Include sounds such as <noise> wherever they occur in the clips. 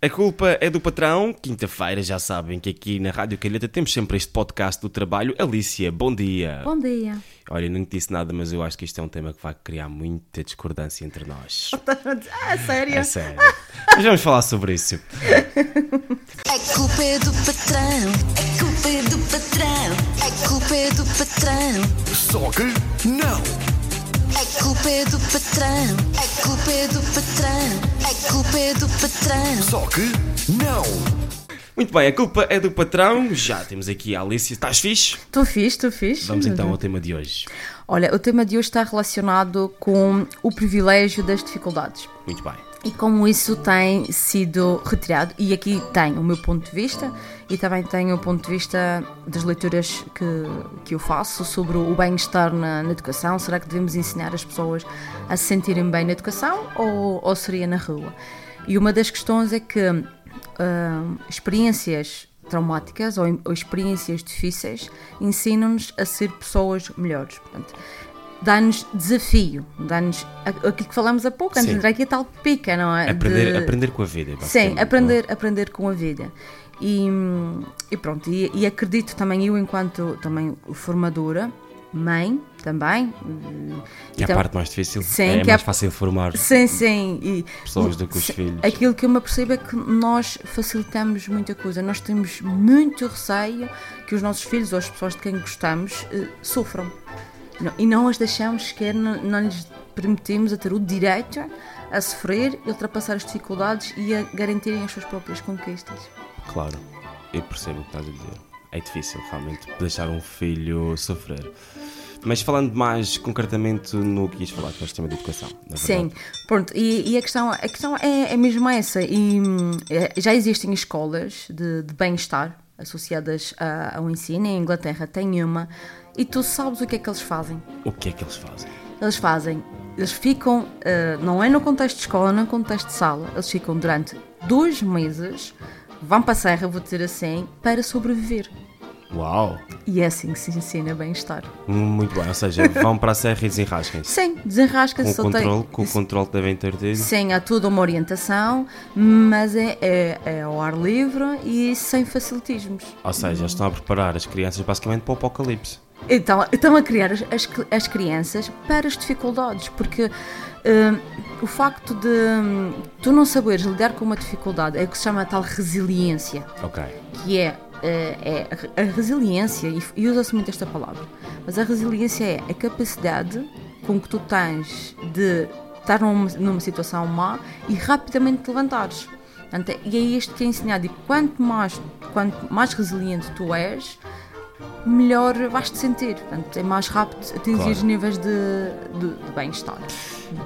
A culpa é do patrão. Quinta-feira já sabem que aqui na Rádio Calheta temos sempre este podcast do trabalho. Alicia, bom dia. Bom dia. Olha, não te disse nada, mas eu acho que isto é um tema que vai criar muita discordância entre nós. <laughs> Ah, sério? É sério. Mas vamos falar sobre isso. <laughs> A culpa é do patrão, a culpa é do patrão, a culpa é do patrão, Só que não! A culpa é do patrão, a culpa é do patrão, a culpa é do patrão. Só que não! Muito bem, a culpa é do patrão. Já temos aqui a Alicia. Estás fixe? Estou fixe, estou fixe. Vamos então ao tema de hoje. Olha, o tema de hoje está relacionado com o privilégio das dificuldades. Muito bem. E como isso tem sido retirado, e aqui tem o meu ponto de vista e também tenho o ponto de vista das leituras que, que eu faço sobre o bem-estar na, na educação. Será que devemos ensinar as pessoas a se sentirem bem na educação ou, ou seria na rua? E uma das questões é que ah, experiências traumáticas ou, ou experiências difíceis ensinam-nos a ser pessoas melhores. Portanto, dá-nos desafio, dá-nos aquilo que falamos há pouco, antes de entrar aqui a tal pica, não é? Aprender, De- aprender com a vida. Sim, aprender, aprender com a vida. E, e pronto, e, e acredito também eu enquanto também formadora, mãe também. Que é a tam- parte mais difícil. Sim, é é mais a- fácil formar Sim, sim. E, pessoas do que os filhos. Aquilo que eu me apercebo é que nós facilitamos muita coisa. Nós temos muito receio que os nossos filhos ou as pessoas de quem gostamos eh, sofram. Não- e não as deixamos sequer, não, não lhes permitimos a ter o direito a sofrer e ultrapassar as dificuldades e a garantirem as suas próprias conquistas. Claro, eu percebo o que estás a dizer. É difícil realmente deixar um filho sofrer. Mas falando mais concretamente no que ias falar, que é o sistema de educação. Sim, pronto, e, e a questão, a questão é, é mesmo essa. E hum, é, já existem escolas de, de bem-estar associadas a- ao ensino. Em Inglaterra tem uma, e tu sabes o que é que eles fazem. O que é que eles fazem? Eles fazem, eles ficam, eh, não é no contexto de escola, não é no contexto de sala, eles ficam durante dois meses, vão para a serra, vou dizer assim, para sobreviver. Uau! E é assim que se ensina bem-estar. Muito bem, ou seja, <laughs> vão para a serra e desenrasquem-se. Sim, Com o só tem- com o controle que devem ter tido. Sim, há toda uma orientação, mas é, é, é ao ar livre e sem facilitismos. Ou seja, eles estão a preparar as crianças basicamente para o apocalipse. Então, estão a criar as, as, as crianças para as dificuldades, porque hum, o facto de hum, tu não saberes lidar com uma dificuldade é o que se chama a tal resiliência, Ok. que é, é a resiliência, e, e usa-se muito esta palavra, mas a resiliência é a capacidade com que tu tens de estar numa, numa situação má e rapidamente te levantares. Portanto, é- e é isto que é ensinado. E quanto mais, quanto mais resiliente tu és, melhor vais te sentir. Portanto, é mais rápido atingir Claro. os níveis de, de- de bem-estar.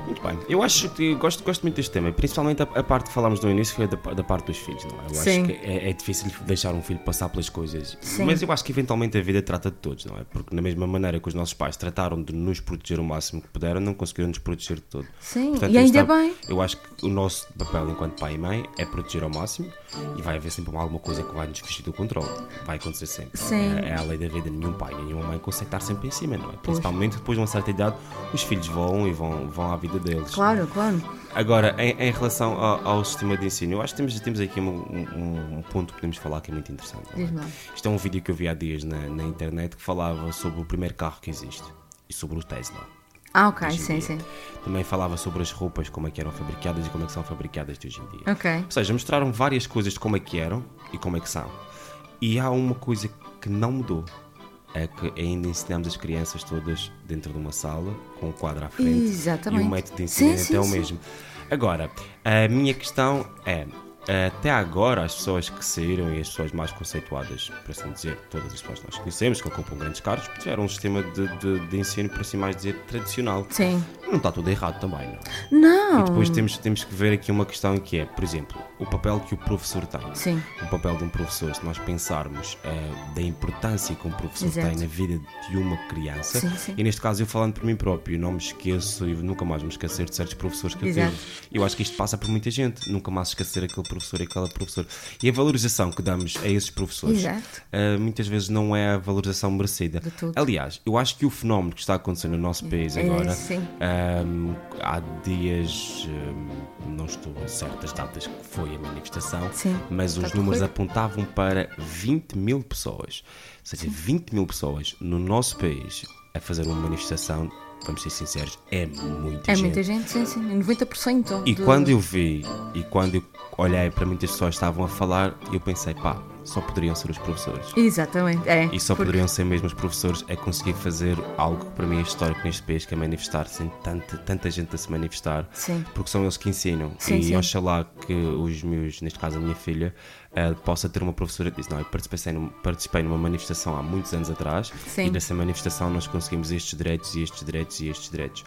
Muito bem. Eu acho que gosto, gosto muito deste tema, principalmente a, a parte que falámos no início, foi da, da parte dos filhos, não é? Eu Sim. acho que é, é difícil deixar um filho passar pelas coisas. Sim. Mas eu acho que eventualmente a vida trata de todos, não é? Porque na mesma maneira que os nossos pais trataram de nos proteger o máximo que puderam, não conseguiram nos proteger de todo. Sim, Portanto, e ainda estava- bem. Eu acho que o nosso papel enquanto pai e mãe é proteger ao máximo e vai haver sempre alguma coisa que vai nos fugir do controle. Vai acontecer sempre. Sim. É, é a lei da vida. Nenhum pai, nenhuma mãe consegue estar sempre em cima, não é? Principalmente depois de uma certa idade, os filhos vão e vão, vão à vida deles. Claro, claro. Agora, em, em relação ao, ao sistema de ensino, eu acho que temos, temos aqui um, um- um ponto que podemos falar que é muito interessante. é? Isto é um vídeo que eu vi há dias na, na internet que falava sobre o primeiro carro que existe e sobre o Tesla. Ah, ok, sim, sim. Também falava sobre as roupas, como é que eram fabricadas e como é que são fabricadas de hoje em dia. Ok. Ou seja, mostraram várias coisas de como é que eram e como é que são. E há uma coisa que não mudou. É que ainda ensinamos as crianças todas dentro de uma sala, com um quadro à frente. Exatamente. E o método de ensino Sim, é o mesmo. Agora, a minha questão é. Até agora, as pessoas que saíram e as pessoas mais conceituadas, por assim dizer, todas as pessoas que nós conhecemos, que ocupam grandes cargos, tiveram um sistema de, de, de ensino, por assim mais dizer, tradicional. Sim. Não está tudo errado também, não? Não. E depois temos, temos que ver aqui uma questão que é, por exemplo, o papel que o professor tem. Sim. O papel de um professor, se nós pensarmos eh, da importância que um professor Exato. tem na vida de uma criança, Sim, sim. e neste caso eu falando por mim próprio, não me esqueço e nunca mais me esquecer de certos professores que eu Exato. tive. Eu acho que isto passa por muita gente, nunca mais esquecer aquele professor e aquela professora. E a valorização que damos a esses professores uh, muitas vezes não é a valorização merecida. De tudo. Aliás, eu acho que o fenómeno que está acontecendo no nosso país É, agora, sim. Um, há dias, um, não estou a certas datas que foi a manifestação, Sim, mas os números correr. apontavam para 20 mil pessoas. Ou seja, 20 mil pessoas no nosso país a fazer uma manifestação, vamos ser sinceros, é muita É gente. muita gente, sim, sim. 90%. E de- quando eu vi, e quando eu olhei para muitas pessoas que estavam a falar, eu pensei, pá, só poderiam ser os professores. Exatamente, é. E só porque- poderiam ser mesmo os professores a conseguir fazer algo que para mim é histórico neste país, que é manifestar-se, tanta, tanta gente a se manifestar, Sim. porque são eles que ensinam. Sim, e sim. oxalá que os meus, neste caso a minha filha, eh, possa ter uma professora que diz, não, eu participei, num- participei numa manifestação há muitos anos atrás Sim. e nessa manifestação nós conseguimos estes direitos e estes direitos e estes direitos.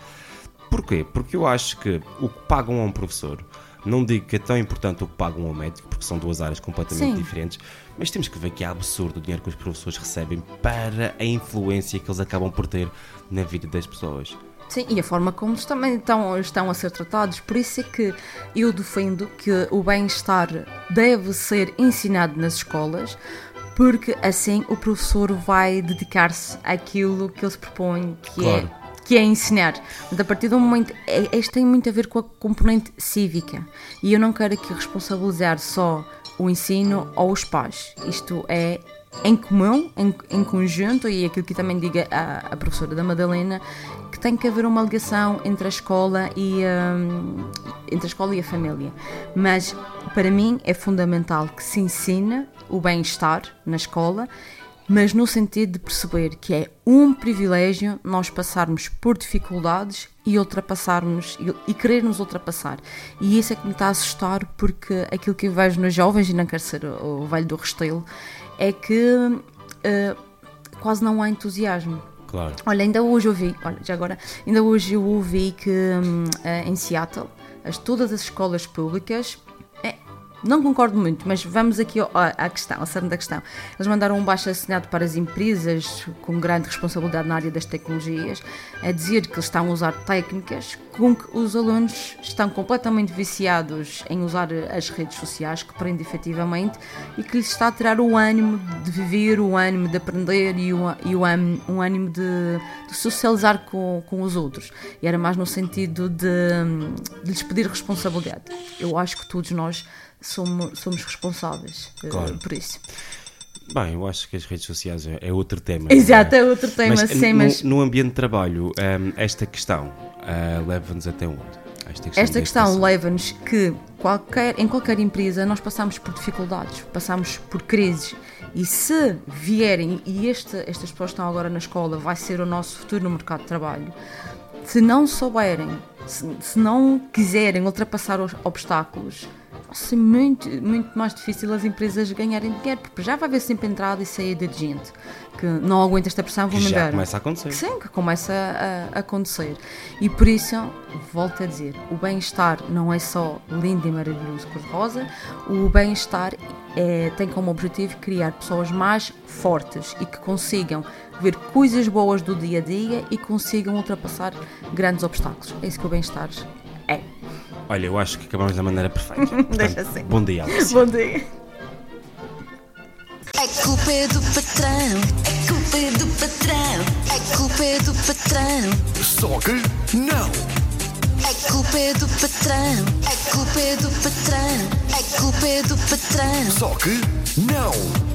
Porquê? Porque eu acho que o que pagam a um professor, não digo que é tão importante o que pagam a um médico, porque são duas áreas completamente Sim. diferentes, mas temos que ver que é absurdo o dinheiro que os professores recebem para a influência que eles acabam por ter na vida das pessoas. Sim, e a forma como eles também estão, estão a ser tratados. Por isso é que eu defendo que o bem-estar deve ser ensinado nas escolas, porque assim o professor vai dedicar-se àquilo que ele se propõe, que Claro. é que é ensinar. Portanto, a partir do momento. é- Isto tem muito a ver com a componente cívica. E eu não quero aqui responsabilizar só o ensino ou os pais. Isto é em comum, em, em conjunto, e aquilo que também diga a, a professora da Madalena, que tem que haver uma ligação entre a escola e hum, entre a escola e a família. Mas para mim é fundamental que se ensine o bem-estar na escola mas no sentido de perceber que é um privilégio nós passarmos por dificuldades e ultrapassarmos e, querer nos ultrapassar. E isso é que me está a assustar porque aquilo que eu vejo nos jovens, e não quero ser o, velho do restelo, é que eh, quase não há entusiasmo. Claro. Olha, ainda hoje eu vi, olha, já agora, ainda hoje eu ouvi que hum, eh, em Seattle, as, todas as escolas públicas, não concordo muito, mas vamos aqui à, questão, ao cerne da questão. Eles mandaram um baixo assinado para as empresas com grande responsabilidade na área das tecnologias, a dizer que eles estão a usar técnicas com que os alunos estão completamente viciados em usar as redes sociais, que prende efetivamente, e que lhes está a tirar o ânimo de viver, o ânimo de aprender e o, e o ânimo de, de socializar com, com os outros. E era mais no sentido de, de lhes pedir responsabilidade. Eu acho que todos nós somos, somos responsáveis eh, Claro. por isso. Bem, eu acho que as redes sociais é é outro tema. Exato, não é outro tema, mas, sim, no, mas no ambiente de trabalho, hum, esta questão ah, leva-nos até onde? Esta questão, esta questão leva-nos que qualquer, em qualquer empresa nós passamos por dificuldades, passamos por crises. E se vierem, e este, estas pessoas estão agora na escola, vai ser o nosso futuro no mercado de trabalho, se não souberem, se, se não quiserem ultrapassar os obstáculos, ser muito, muito mais difícil as empresas ganharem dinheiro, porque já vai haver sempre entrada e saída de gente que não aguenta esta pressão, vão Que já começa a acontecer. Que sim, que começa a, a acontecer. E por isso, volto a dizer, o bem-estar não é só lindo e maravilhoso cor-de-rosa, o bem-estar é, tem como objetivo criar pessoas mais fortes e que consigam ver coisas boas do dia a dia e consigam ultrapassar grandes obstáculos. É isso que o bem-estar. Olha, eu acho que acabamos da maneira perfeita. <laughs> Deixa Portanto, assim. Bom dia, Alice. Bom dia. É culpa é do patrão, é culpa é do patrão, é culpa é do patrão, Só que não. é culpa é do patrão, é culpa é do patrão, é culpa é do patrão. Só que não.